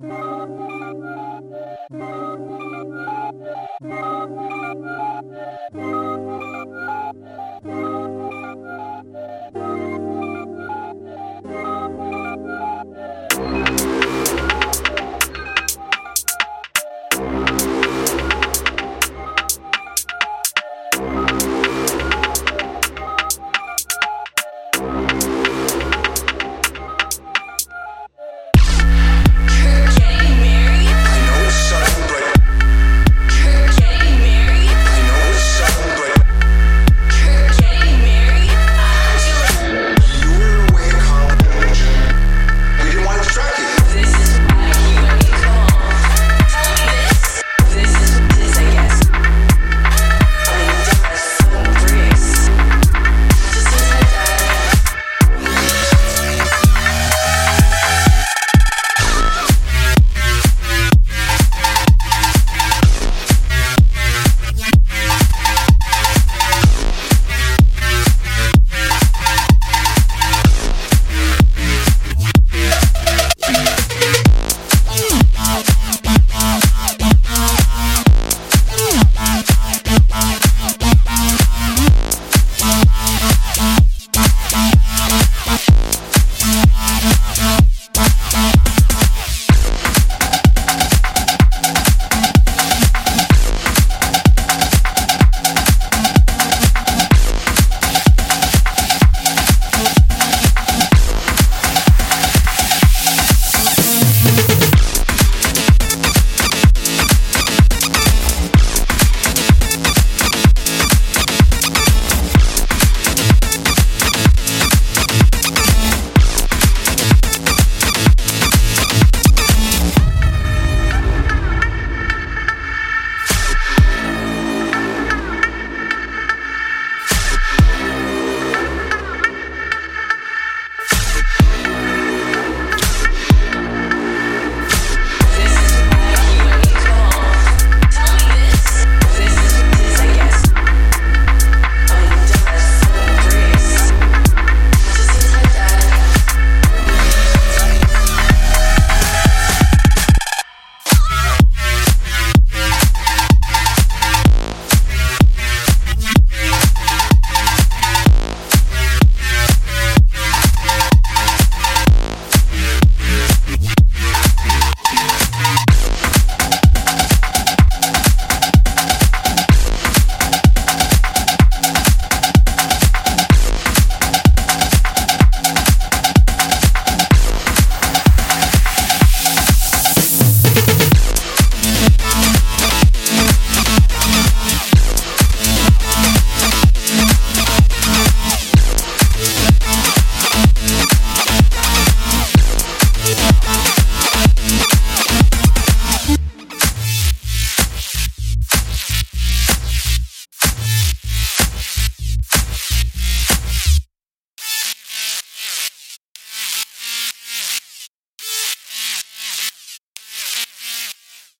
Música